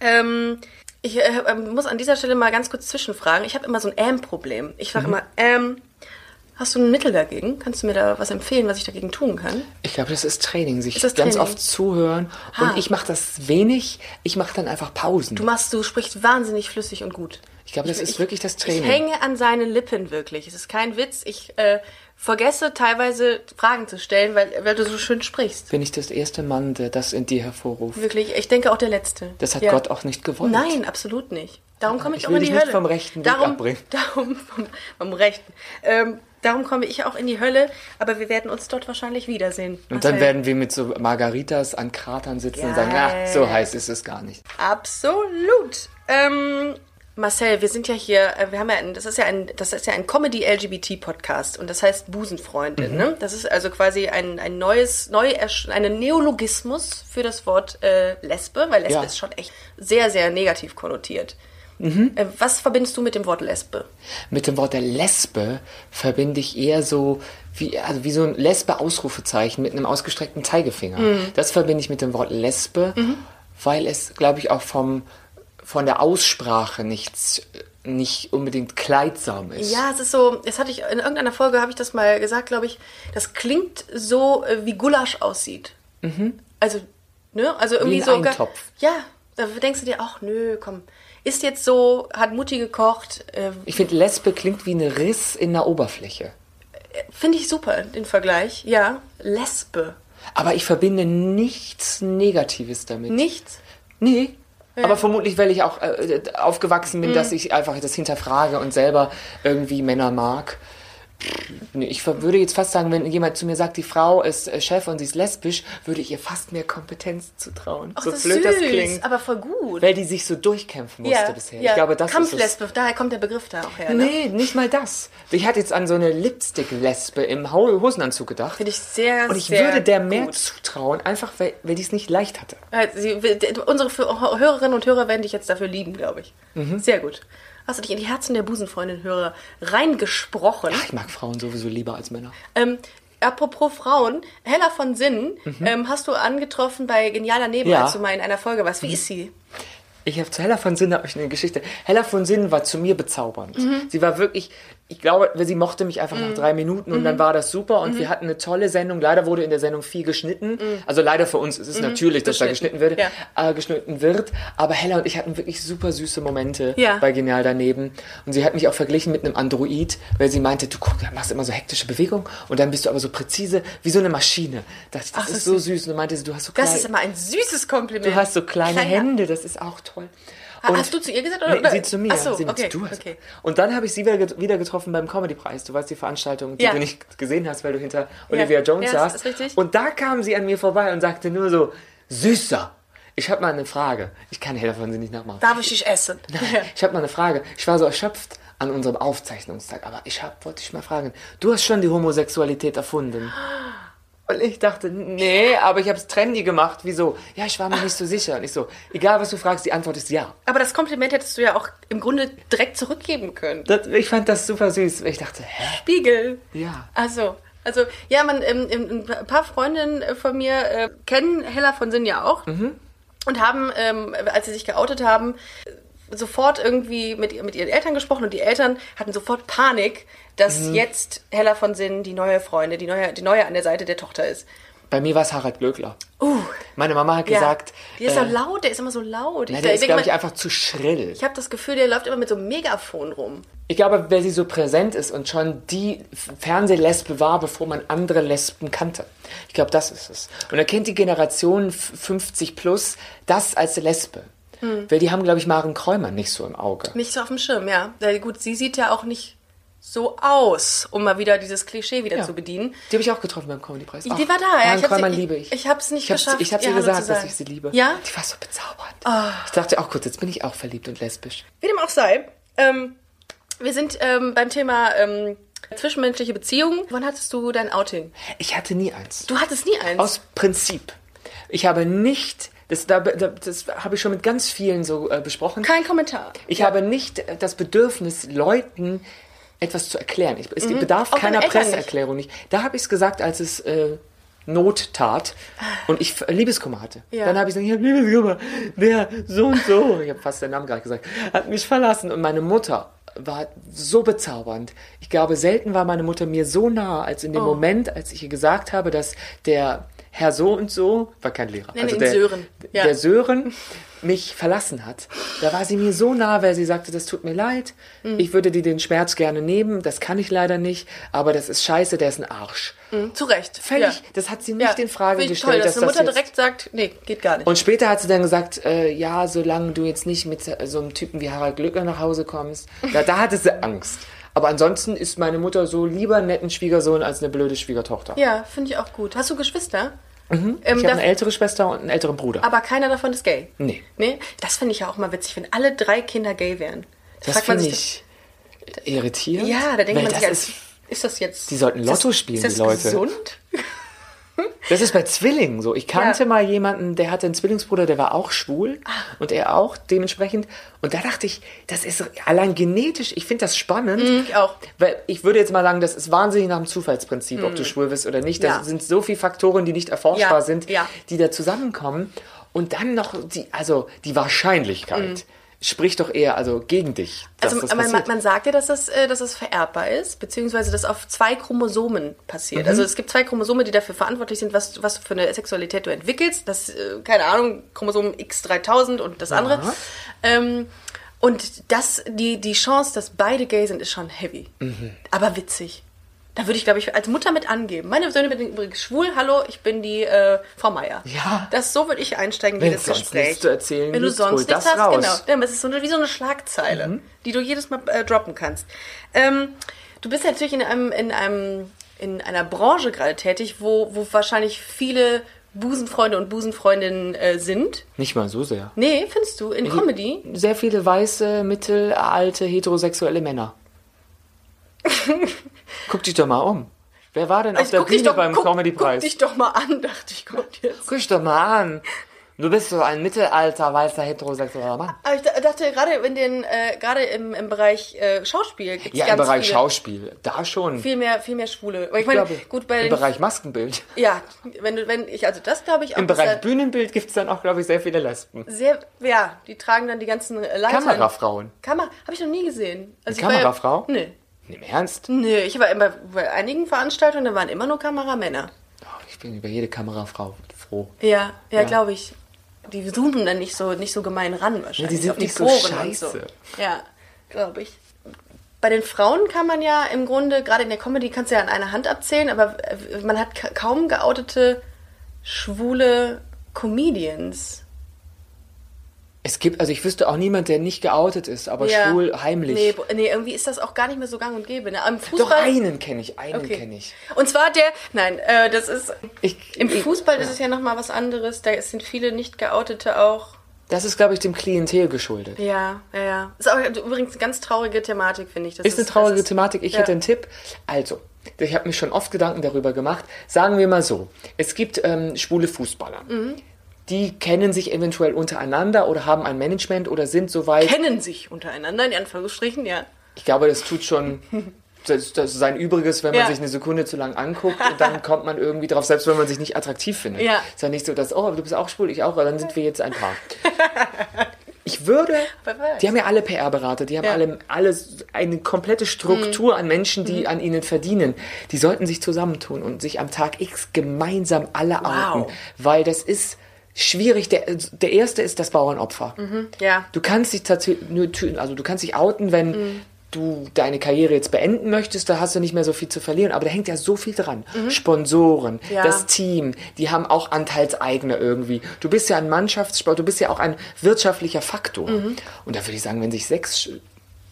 Ähm, ich äh, ähm, muss an dieser Stelle mal ganz kurz zwischenfragen. Ich habe immer so ein Ähm-Problem. Ich Mhm. sage immer, ähm, hast du ein Mittel dagegen? Kannst du mir da was empfehlen, was ich dagegen tun kann? Ich glaube, das ist Training, sich Ist das ganz Training? oft zuhören. Und Ah. ich mache das wenig, ich mache dann einfach Pausen. Du machst, du sprichst wahnsinnig flüssig und gut. Ich glaube, das ist ich- wirklich das Training. Ich hänge an seinen Lippen wirklich. Es ist kein Witz. Ich äh, vergesse teilweise Fragen zu stellen, weil, weil du so schön sprichst. Bin ich das erste Mann, der das in dir hervorruft? Wirklich. Ich denke auch der Letzte. Das hat Ja. Gott auch nicht gewollt. Nein, absolut nicht. Darum komme ich, Ich auch in die dich nicht Hölle. vom rechten Weg darum, abbringen. Darum vom, vom rechten. Ähm, darum komme ich auch in die Hölle, aber wir werden uns dort wahrscheinlich wiedersehen. Und dann werden wir mit so Margaritas an Kratern sitzen und sagen, Geil. ach, so heiß ist es gar nicht. Absolut. Ähm, Marcel, wir sind ja hier, äh, wir haben ja, ein, das ist ja ein, das ist ja ein Comedy-LGBT-Podcast und das heißt Busenfreundin. Mhm. Ne? Das ist also quasi ein, ein neues, neu ersch- ein Neologismus für das Wort äh, Lesbe, weil Lesbe Ja. ist schon echt sehr, sehr negativ konnotiert. Mhm. Äh, was verbindest du mit dem Wort Lesbe? Mit dem Wort der Lesbe verbinde ich eher so wie, also wie so ein Lesbe-Ausrufezeichen mit einem ausgestreckten Zeigefinger. Mhm. Das verbinde ich mit dem Wort Lesbe, weil es, glaube ich, auch vom, von der Aussprache nichts, nicht unbedingt kleidsam ist. Ja, es ist so, das hatte ich in irgendeiner Folge habe ich das mal gesagt, glaube ich. Das klingt so, äh, wie Gulasch aussieht. Also, ne? Also irgendwie ein so. Eintopf. Ja, da denkst du dir, ach nö, komm. Ist jetzt so, hat Mutti gekocht. Äh, Ich finde, Lesbe klingt wie ein Riss in der Oberfläche. Finde ich super, den Vergleich. Ja, Lesbe. Aber ich verbinde nichts Negatives damit. Nichts. Nee. Aber vermutlich, weil ich auch äh, aufgewachsen Mhm. bin, dass ich einfach das hinterfrage und selber irgendwie Männer mag. Ich würde jetzt fast sagen, wenn jemand zu mir sagt, die Frau ist äh, Chef und sie ist lesbisch, würde ich ihr fast mehr Kompetenz zutrauen. Ach, so das ist blöd süß, das klingt. aber voll gut. Weil die sich so durchkämpfen musste bisher. Ich glaube, das ist es. Kampflesbe, daher kommt der Begriff da auch her. Ne? Nee, nicht mal das. Ich hatte jetzt an so eine Lipstick-Lesbe im Hosenanzug gedacht. Finde ich sehr, Und ich sehr würde der mehr gut. zutrauen, einfach weil, weil die es nicht leicht hatte. Sie, unsere Hörerinnen und Hörer werden dich jetzt dafür lieben, glaube ich. Mhm. Sehr gut. Hast du dich in die Herzen der Busenfreundin-Hörer reingesprochen? Ich mag Frauen sowieso lieber als Männer. Ähm, apropos Frauen, Hella von Sinnen ähm, hast du angetroffen bei Genialer Neben, Mhm. Ja. als du mal in einer Folge warst. Wie ist sie? Ich habe zu Hella von Sinnen hab ich eine Geschichte. Hella von Sinnen war zu mir bezaubernd. Mhm. Sie war wirklich, ich glaube, sie mochte mich einfach nach drei Minuten und Mhm. dann war das super und wir hatten eine tolle Sendung. Leider wurde in der Sendung viel geschnitten. Also leider für uns ist es natürlich, dass da Mhm. Geschnitten. wird, Ja. äh, geschnitten wird. Aber Hella und ich hatten wirklich super süße Momente Ja. bei Genial daneben. Und sie hat mich auch verglichen mit einem Android, weil sie meinte, du guck, machst immer so hektische Bewegungen und dann bist du aber so präzise wie so eine Maschine. Das, das Ach, ist das so süß. Und meinte sie, du hast so Das klein- ist immer ein süßes Kompliment. Du hast so kleine Kleiner. Hände, das ist auch toll. Ha- Hast du zu ihr gesagt? Oder? Nee, sie zu mir. Ach so, sie okay, du hast. okay. Und dann habe ich sie wieder, get- wieder getroffen beim Comedy-Preis. Du weißt die Veranstaltung, die Ja. du nicht gesehen hast, weil du hinter Olivia Jones Ja, saßt. Und da kam sie an mir vorbei und sagte nur so, Süßer, ich habe mal eine Frage. Ich kann Hella von sie nicht nachmachen. Darf ich dich essen? Ich habe mal eine Frage. Ich war so erschöpft an unserem Aufzeichnungstag, aber ich hab, wollte dich mal fragen, du hast schon die Homosexualität erfunden. Und ich dachte, nee, aber ich habe es trendy gemacht. Wieso? Ja, ich war mir nicht so sicher. Und ich so, egal was du fragst, die Antwort ist ja. Aber das Kompliment hättest du ja auch im Grunde direkt zurückgeben können. Das, ich fand das super süß. Ich dachte, hä? Spiegel. Ja. Also, also ja, man, ähm, ähm, ein paar Freundinnen äh, von mir äh, kennen Hella von Sinn ja auch und haben, ähm, als sie sich geoutet haben, sofort irgendwie mit, mit ihren Eltern gesprochen und die Eltern hatten sofort Panik, dass jetzt Hella von Sinn die neue Freundin, die neue, die neue an der Seite der Tochter ist. Bei mir war es Harald Glöckler. Uh, Meine Mama hat ja. gesagt, Der ist äh, so laut, der ist immer so laut. na, der ich ist, glaube ich, einfach zu schrill. ich habe das Gefühl, der läuft immer mit so einem Megafon rum. Ich glaube, wer sie so präsent ist und schon die Fernsehlesbe war, bevor man andere Lesben kannte. Ich glaube, das ist es. Und er kennt die Generation f- 50 plus das als Lesbe. Hm. Weil die haben, glaube ich, Maren Kräumer nicht so im Auge. Nicht so auf dem Schirm, ja. Weil gut, sie sieht ja auch nicht so aus, um mal wieder dieses Klischee wieder Ja. zu bedienen. Die habe ich auch getroffen beim Comedy-Preis. Die war da, ja. Maren Kräumer sie- liebe ich. ich hab's nicht ich geschafft, Ich habe ihr gesagt, dass ich sie liebe. Ja? Die war so bezaubernd. Ich dachte auch, gut, jetzt bin ich auch verliebt und lesbisch. Wie dem auch sei, ähm, wir sind ähm, beim Thema ähm, zwischenmenschliche Beziehungen. Wann hattest du dein Outing? Ich hatte nie eins. Du hattest nie eins. Aus Prinzip. Ich habe nicht, das, da, da- das habe ich schon mit ganz vielen so äh, besprochen. Kein Kommentar. Ich habe nicht äh, das Bedürfnis, Leuten etwas zu erklären. Ich, es bedarf Mhm. Auch keiner Presseerklärung nicht. Da habe ich es gesagt, als es äh, Not tat und ich f- Liebeskummer hatte. Ja. Dann habe ich gesagt, ich habe Liebeskummer. Der so und so, ich habe fast den Namen gerade gesagt, hat mich verlassen. Und meine Mutter war so bezaubernd. Ich glaube, selten war meine Mutter mir so nah, als in dem Oh. Moment, als ich ihr gesagt habe, dass der Herr so und so, war kein Lehrer, Nenn also der, Sören. Ja. der Sören mich verlassen hat. Da war sie mir so nah, weil sie sagte, das tut mir leid, Mhm. ich würde dir den Schmerz gerne nehmen, das kann ich leider nicht, aber das ist scheiße, der ist ein Arsch. Mhm, zu Recht. Völlig, Ja. das hat sie nicht in Frage Finde gestellt. Toll, dass, dass eine das Mutter jetzt- direkt sagt, nee, geht gar nicht. und später hat sie dann gesagt, äh, ja, solange du jetzt nicht mit so einem Typen wie Harald Glöckler nach Hause kommst, da, da hatte sie Angst. Aber ansonsten ist meine Mutter so lieber einen netten Schwiegersohn als eine blöde Schwiegertochter. ja, finde ich auch gut. Hast du Geschwister? Ähm, ich habe eine ältere Schwester und einen älteren Bruder. aber keiner davon ist gay. Nee. Nee? Das finde ich ja auch mal witzig, wenn alle drei Kinder gay wären. Da das finde ich irritierend. Ja, da denkt man sich, das als, ist, ist das jetzt. Die sollten ist das- Lotto spielen, ist das die Leute. gesund? Das ist bei Zwillingen so. Ich kannte Ja. mal jemanden, der hatte einen Zwillingsbruder, der war auch schwul Ah. und er auch dementsprechend. Und da dachte ich, das ist allein genetisch, ich finde das spannend. Mhm, ich auch. Weil ich würde jetzt mal sagen, das ist wahnsinnig nach dem Zufallsprinzip, ob du schwul bist oder nicht. Da Ja. sind so viele Faktoren, die nicht erforschbar Ja, sind, die da zusammenkommen. Und dann noch die, also die Wahrscheinlichkeit spricht doch eher also gegen dich. Also das man, man, sagt ja, dass das, äh, dass das vererbbar ist, beziehungsweise dass auf zwei Chromosomen passiert. Mhm. Also es gibt zwei Chromosome, die dafür verantwortlich sind, was, was für eine Sexualität du entwickelst. Das, äh, keine Ahnung, Chromosom X3000 und das andere. Ähm, und das, die, die Chance, dass beide gay sind, ist schon heavy. Mhm. Aber witzig. Da würde ich, glaube ich, als Mutter mit angeben. Meine Söhne sind übrigens schwul. Hallo, ich bin die äh, Frau Meier. Ja. Das, so würde ich einsteigen, Wenn wie das es sonst Gespräch. zu erzählen Wenn du sonst nichts das hast, raus. genau. Ja, das ist so eine, wie so eine Schlagzeile, Mhm. die du jedes Mal äh, droppen kannst. Ähm, du bist natürlich in einem, in einem, in einer Branche gerade tätig, wo, wo wahrscheinlich viele Busenfreunde und Busenfreundinnen äh, sind. Nicht mal so sehr. Nee, findest du? In Comedy? Sehr viele weiße, mittelalte, heterosexuelle Männer. Guck dich doch mal um. Wer war denn auf der guck dich Bühne doch, beim guck, Comedy-Preis? Guck dich doch mal an, dachte ich, kommt jetzt. Guck dich doch mal an. Du bist so ein mittelalter, weißer, heterosexueller Mann. Aber ich da- dachte gerade in den, äh, gerade im, im Bereich äh, Schauspiel gibt es Ja, im Bereich viele, Schauspiel. Da schon. viel mehr, viel mehr Schwule. Aber ich Ich meine, glaube, gut bei Im Bereich Maskenbild. ja, wenn du, wenn ich, also das glaube ich auch. Im Bereich da Bühnenbild gibt es dann auch, glaube ich, sehr viele Lesben. sehr, ja, die tragen dann die ganzen äh, Leitern. Kamerafrauen. Kamera, habe ich noch nie gesehen. Also ja- Kamerafrau? Nee. Im Ernst? Nee, ich war immer bei einigen Veranstaltungen, da waren immer nur Kameramänner. Oh, ich bin über jede Kamerafrau froh. Ja, ja, Ja. glaube ich. Die zoomen dann nicht so, nicht so gemein ran wahrscheinlich. Ja, die sind nicht so Poren und scheiße. Ja, glaube ich. Bei den Frauen kann man ja im Grunde, gerade in der Comedy kannst du ja an einer Hand abzählen, aber äh, man hat ka kaum geoutete schwule Comedians. Es gibt, also ich wüsste auch niemand, der nicht geoutet ist, aber Ja. schwul heimlich. Nee, nee, irgendwie ist das auch gar nicht mehr so gang und gäbe. Ne? Doch Fußball. einen kenne ich, einen Okay. kenne ich. Und zwar der, nein, äh, das ist, ich. im ich- Fußball ist es ja nochmal was anderes. Da sind viele nicht geoutete auch. Das ist, glaube ich, dem Klientel geschuldet. Ja, ja, ja. Ist auch übrigens eine ganz traurige Thematik, finde ich. Das Ist eine traurige ist- Thematik. Ich ja. hätte einen Tipp. Also, ich habe mir schon oft Gedanken darüber gemacht. Sagen wir mal so: Es gibt ähm, schwule Fußballer. Mhm. Die kennen sich eventuell untereinander oder haben ein Management oder sind soweit. Kennen sich untereinander, in Anführungsstrichen, ja. Ich glaube, das tut schon das, das ist sein Übriges, wenn man Ja. sich eine Sekunde zu lang anguckt und dann kommt man irgendwie drauf, selbst wenn man sich nicht attraktiv findet. Ja. Ist ja nicht so, dass, oh, du bist auch schwul, ich auch, dann sind wir jetzt ein Paar. Ich würde, die haben ja alle PR-Berater, die haben Ja. alle, alles, eine komplette Struktur an Menschen, die Mhm. an ihnen verdienen. Die sollten sich zusammentun und sich am Tag X gemeinsam alle outen, weil das ist schwierig. Der, der erste ist das Bauernopfer. Ja. Du kannst dich tatsächlich also du kannst dich outen, wenn Mhm. du deine Karriere jetzt beenden möchtest, da hast du nicht mehr so viel zu verlieren, aber da hängt ja so viel dran. Mhm. Sponsoren, Ja. das Team, die haben auch Anteilseigner irgendwie. Du bist ja ein Mannschaftssport, du bist ja auch ein wirtschaftlicher Faktor. Mhm. Und da würde ich sagen, wenn sich sechs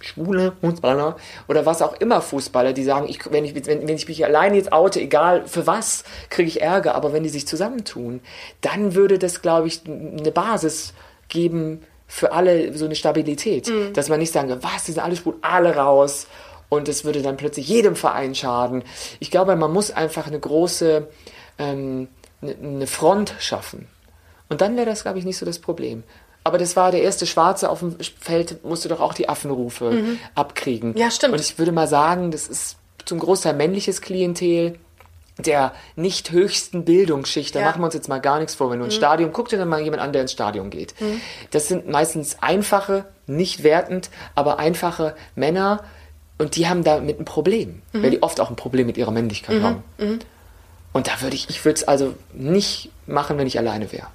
schwule Fußballer oder was auch immer Fußballer, die sagen, ich, wenn, ich, wenn, wenn ich mich alleine jetzt oute, egal für was, kriege ich Ärger, aber wenn die sich zusammentun, dann würde das, glaube ich, eine Basis geben für alle, so eine Stabilität. Dass man nicht sagen, was, die sind alle schwul, alle raus und es würde dann plötzlich jedem Verein schaden. Ich glaube, man muss einfach eine große ähm, eine, eine Front schaffen. Und dann wäre das, glaube ich, nicht so das Problem. Aber das war der erste Schwarze auf dem Feld, musste doch auch die Affenrufe abkriegen. Mhm. Ja, stimmt. Und ich würde mal sagen, das ist zum Großteil männliches Klientel der nicht höchsten Bildungsschicht. Da Ja. Mhm. machen wir uns jetzt mal gar nichts vor. Wenn du ins Stadion, guck dir dann mal jemand an, der ins Stadion geht. Das sind meistens einfache, nicht wertend, aber einfache Männer und die haben damit ein Problem, Mhm. weil die oft auch ein Problem mit ihrer Männlichkeit haben. Und da würde ich, ich würde es also nicht machen, wenn ich alleine wäre.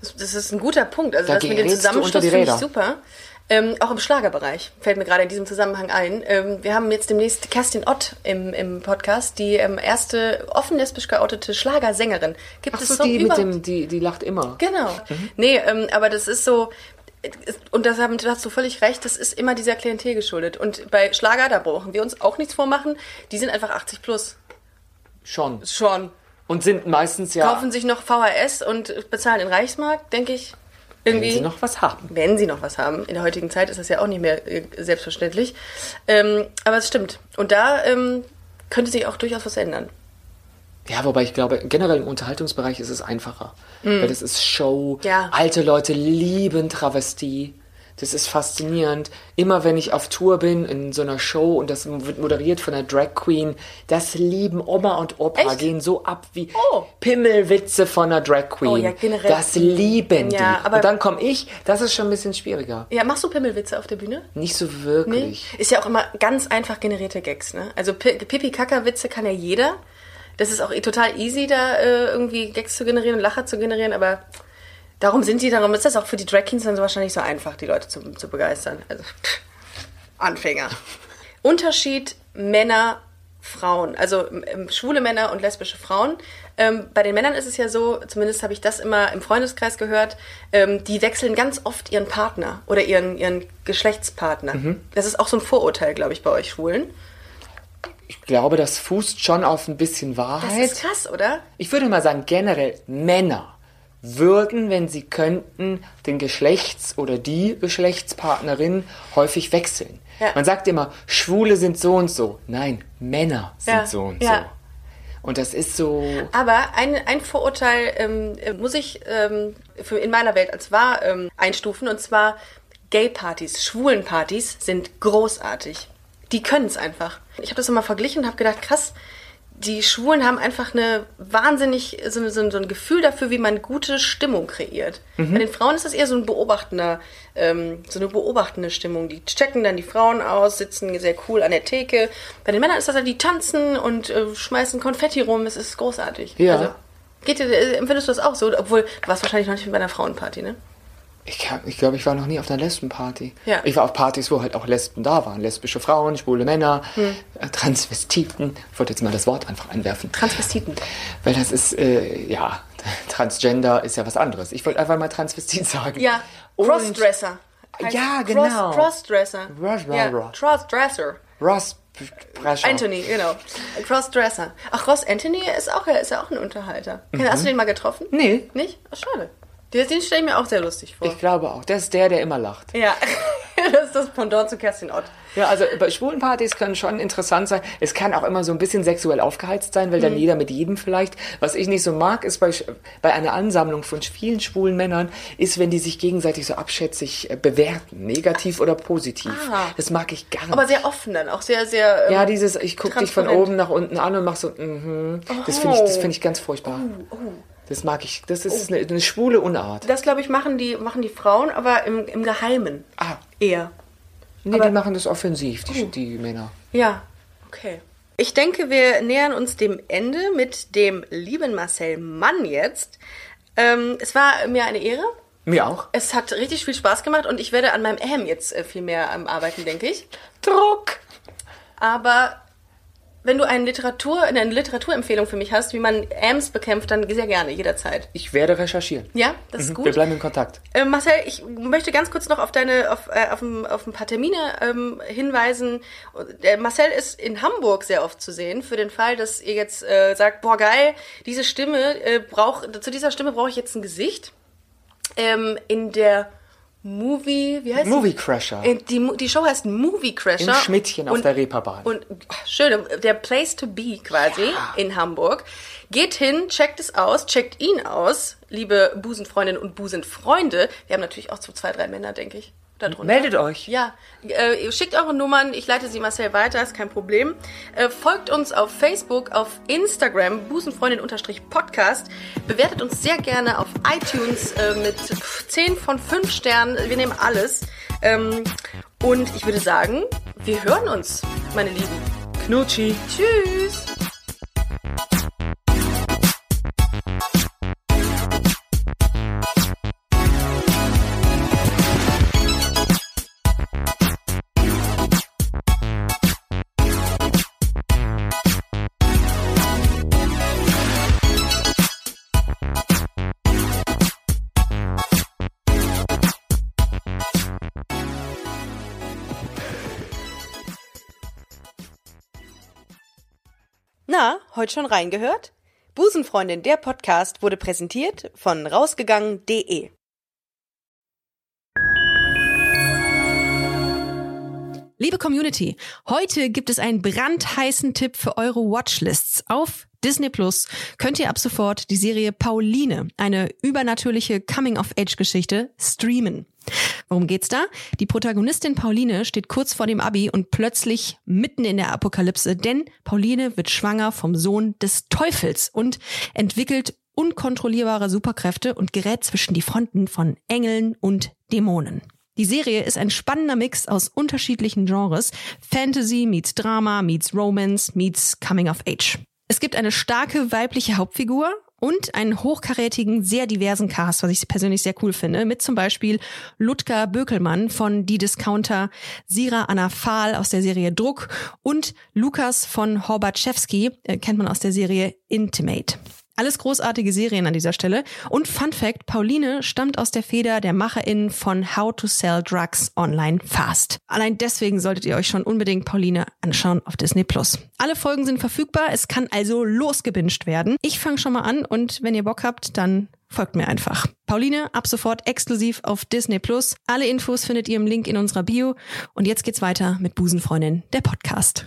Das, ist ein guter Punkt. Also Da das mit dem Zusammenschluss finde ich super. Ähm, auch im Schlagerbereich fällt mir gerade in diesem Zusammenhang ein. Ähm, wir haben jetzt demnächst Kerstin Ott im, im Podcast, die ähm, erste offen lesbisch geoutete Schlagersängerin. Gibt Ach es so, so die mit dem, die, die lacht immer. Genau. Nee, ähm, aber das ist so. Und das hast du völlig recht, das ist immer dieser Klientel geschuldet. Und bei Schlager, da brauchen wir uns auch nichts vormachen, die sind einfach 80 plus. Schon. Schon. Und sind meistens ja, Kaufen sich noch VHS und bezahlen in Reichsmark, denke ich. wenn Irgendwie. sie noch was haben. wenn sie noch was haben. In der heutigen Zeit ist das ja auch nicht mehr äh, selbstverständlich. Ähm, aber es stimmt. Und da ähm, könnte sich auch durchaus was ändern. Ja, wobei ich glaube, generell im Unterhaltungsbereich ist es einfacher. Weil das ist Show. Mhm. Ja. Alte Leute lieben Travestie. Das ist faszinierend. Immer wenn ich auf Tour bin in so einer Show und das wird moderiert von einer Drag Queen, das lieben Oma und Opa, Echt? gehen so ab wie Oh. Pimmelwitze von einer Drag Queen. Oh ja, generell. Das lieben die. Ja, aber- und dann komme ich, das ist schon ein bisschen schwieriger. Ja, machst du Pimmelwitze auf der Bühne? Nicht so wirklich. Ist ja auch immer ganz einfach generierte Gags, ne? Also Pi- Pipi-Kaka-Witze kann ja jeder. Das ist auch eh total easy, da äh, irgendwie Gags zu generieren und Lacher zu generieren, aber darum sind die, darum ist das auch für die Drag Queens dann so wahrscheinlich so einfach, die Leute zu, zu begeistern. Also, pff, Anfänger. Unterschied Männer, Frauen, also ähm, schwule Männer und lesbische Frauen. Ähm, bei den Männern ist es ja so, zumindest habe ich das immer im Freundeskreis gehört, ähm, die wechseln ganz oft ihren Partner oder ihren, ihren Geschlechtspartner. Das ist auch so ein Vorurteil, glaube ich, bei euch Schwulen. Ich glaube, das fußt schon auf ein bisschen Das Wahrheit. ist krass, oder? Ich würde mal sagen, generell Männer würden, wenn sie könnten, den Geschlechts- oder die Geschlechtspartnerin häufig wechseln. Ja. Man sagt immer, Schwule sind so und so. Nein, Männer sind Ja, so und ja. so. Und das ist so. Aber ein, ein Vorurteil ähm, äh, muss ich ähm, für in meiner Welt als wahr ähm, einstufen, und zwar Gay-Partys, Schwulen-Partys sind großartig. Die können es einfach. Ich habe das immer verglichen und habe gedacht, krass, die Schwulen haben einfach eine wahnsinnig, so, so, so ein Gefühl dafür, wie man gute Stimmung kreiert. Bei den Frauen ist das eher so ein beobachtender, ähm, so eine beobachtende Stimmung. Die checken dann die Frauen aus, sitzen sehr cool an der Theke. Bei den Männern ist das halt, die tanzen und äh, schmeißen Konfetti rum. Es ist großartig. Ja. Also, geht dir, äh, empfindest du das auch so? Obwohl, du warst wahrscheinlich noch nicht bei einer Frauenparty, ne? Ich glaube, ich, glaub, ich war noch nie auf einer Lesbenparty. Ja. Ich war auf Partys, wo halt auch Lesben da waren. Lesbische Frauen, schwule Männer, Hm. äh, Transvestiten. Ich wollte jetzt mal das Wort einfach einwerfen. Transvestiten. Weil das ist, äh, ja, Transgender ist ja was anderes. Ich wollte einfach mal Transvestit sagen. Ja. Und- Crossdresser. Ja, genau. Cross, Crossdresser. Ross- ja, Ross- Crossdresser. Ross Brescher. Anthony, genau. Crossdresser. Ach, Ross Anthony ist auch, ist ja auch ein Unterhalter. Hast du den mal getroffen? Mhm. Nee. Nicht? Ach, schade. Den, stelle ich mir auch sehr lustig vor. Ich glaube auch. Das ist der, der immer lacht. ja, das ist das Pendant zu Kerstin Ott. Ja, also bei schwulen Partys können schon interessant sein. Es kann auch immer so ein bisschen sexuell aufgeheizt sein, weil dann Mhm. jeder mit jedem vielleicht. Was ich nicht so mag, ist bei, bei einer Ansammlung von vielen schwulen Männern, ist, wenn die sich gegenseitig so abschätzig äh, bewerten, negativ oder positiv. Ah. Das mag ich gar nicht. Aber sehr offen dann, auch sehr, sehr. ähm, ja, dieses, ich gucke dich von oben nach unten an und mach so, mhm. Das finde ich, das finde ich ganz furchtbar. Oh, Das mag ich. Das ist eine, eine schwule Unart. Das, glaube ich, machen die, machen die Frauen, aber im, im Geheimen Ah, eher. nee, Aber- die machen das offensiv, die, Oh. die Männer. Ja, okay. Ich denke, wir nähern uns dem Ende mit dem lieben Marcel Mann jetzt. Ähm, es war mir eine Ehre. Mir auch. Es hat richtig viel Spaß gemacht und ich werde an meinem Ahem jetzt äh, viel mehr ähm, arbeiten, denke ich. Druck! Aber wenn du eine Literatur, eine Literaturempfehlung für mich hast, wie man Ams bekämpft, dann sehr gerne, jederzeit. Ich werde recherchieren. Ja, das ist Mhm, gut. Wir bleiben in Kontakt. Äh, Marcel, ich möchte ganz kurz noch auf deine, auf, äh, auf, ein, auf ein paar Termine ähm, hinweisen. Der Marcel ist in Hamburg sehr oft zu sehen. Für den Fall, dass ihr jetzt äh, sagt, boah geil, diese Stimme äh, braucht, zu dieser Stimme brauche ich jetzt ein Gesicht. Ähm, in der Movie, wie heißt Movie? Crasher. Die, die Show heißt Movie Crasher. Im Schmidtchen auf der Reeperbahn. Und schön, der Place to be quasi in Hamburg. Geht hin, checkt es aus, checkt ihn aus, liebe Busenfreundinnen und Busenfreunde. Wir haben natürlich auch so zwei, drei Männer, denke ich. Da drunter. Meldet euch. Ja, äh, schickt eure Nummern, ich leite sie Marcel weiter, ist kein Problem. Äh, folgt uns auf Facebook, auf Instagram, Busenfreundin-Podcast. Bewertet uns sehr gerne auf iTunes äh, mit 10 von 5 Sternen. Wir nehmen alles. Ähm, und ich würde sagen, wir hören uns, meine Lieben. Knutschi. Tschüss! Heute schon reingehört? Busenfreundin, der Podcast wurde präsentiert von rausgegangen.de. Liebe Community, heute gibt es einen brandheißen Tipp für eure Watchlists. Auf Disney Plus könnt ihr ab sofort die Serie Pauline, eine übernatürliche Coming-of-Age-Geschichte, streamen. Worum geht's da? Die Protagonistin Pauline steht kurz vor dem Abi und plötzlich mitten in der Apokalypse, denn Pauline wird schwanger vom Sohn des Teufels und entwickelt unkontrollierbare Superkräfte und gerät zwischen die Fronten von Engeln und Dämonen. Die Serie ist ein spannender Mix aus unterschiedlichen Genres. Fantasy meets Drama meets Romance meets Coming of Age. Es gibt eine starke weibliche Hauptfigur und einen hochkarätigen, sehr diversen Cast, was ich persönlich sehr cool finde, mit zum Beispiel Ludger Bökelmann von Die Discounter, Sira Anna Fahl aus der Serie Druck und Lukas von Horbatschewski, äh, kennt man aus der Serie Intimate. Alles großartige Serien an dieser Stelle. Und Fun Fact, Pauline stammt aus der Feder der MacherInnen von How to Sell Drugs Online Fast. Allein deswegen solltet ihr euch schon unbedingt Pauline anschauen auf Disney Plus. Alle Folgen sind verfügbar, es kann also losgebinged werden. Ich fange schon mal an und wenn ihr Bock habt, dann folgt mir einfach. Pauline, ab sofort exklusiv auf Disney Plus. Alle Infos findet ihr im Link in unserer Bio. Und jetzt geht's weiter mit Busenfreundin, der Podcast.